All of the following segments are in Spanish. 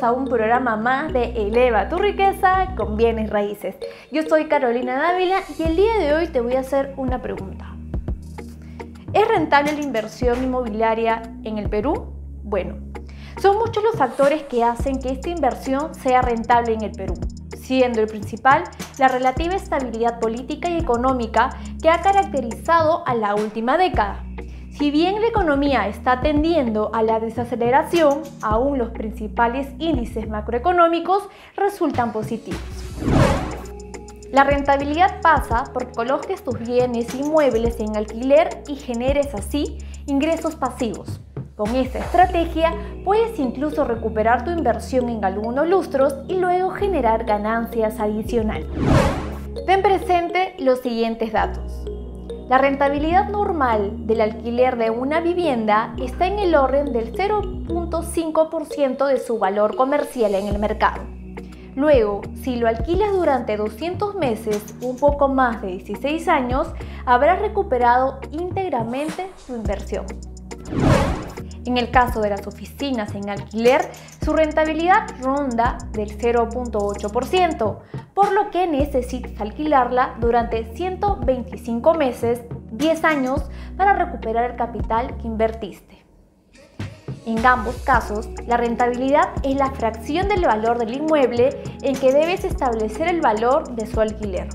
a un programa más de Eleva tu riqueza con bienes raíces. Yo soy Carolina Dávila y el día de hoy te voy a hacer una pregunta. ¿Es rentable la inversión inmobiliaria en el Perú? Bueno, son muchos los factores que hacen que esta inversión sea rentable en el Perú, siendo el principal la relativa estabilidad política y económica que ha caracterizado a la última década. Si bien la economía está tendiendo a la desaceleración, aún los principales índices macroeconómicos resultan positivos. La rentabilidad pasa por que coloques tus bienes inmuebles en alquiler y generes así ingresos pasivos. Con esta estrategia puedes incluso recuperar tu inversión en algunos lustros y luego generar ganancias adicionales. Ten presente los siguientes datos. La rentabilidad normal del alquiler de una vivienda está en el orden del 0.5% de su valor comercial en el mercado. Luego, si lo alquilas durante 200 meses, un poco más de 16 años, habrás recuperado íntegramente tu inversión. En el caso de las oficinas en alquiler, su rentabilidad ronda del 0.8%, por lo que necesitas alquilarla durante 125 meses, 10 años, para recuperar el capital que invertiste. En ambos casos, la rentabilidad es la fracción del valor del inmueble en que debes establecer el valor de su alquiler.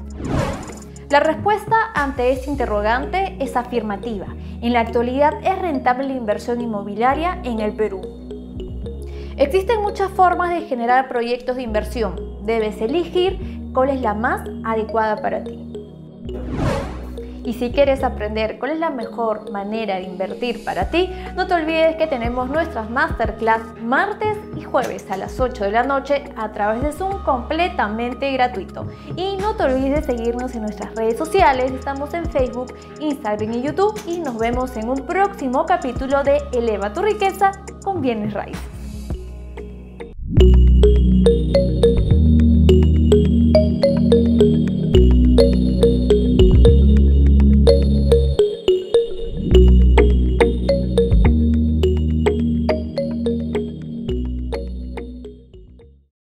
La respuesta ante este interrogante es afirmativa. En la actualidad es rentable la inversión inmobiliaria en el Perú. Existen muchas formas de generar proyectos de inversión. Debes elegir cuál es la más adecuada para ti. Y si quieres aprender cuál es la mejor manera de invertir para ti, no te olvides que tenemos nuestras masterclass martes y jueves a las 8 de la noche a través de Zoom completamente gratuito. Y no te olvides de seguirnos en nuestras redes sociales, estamos en Facebook, Instagram y YouTube y nos vemos en un próximo capítulo de Eleva tu riqueza con bienes raíces.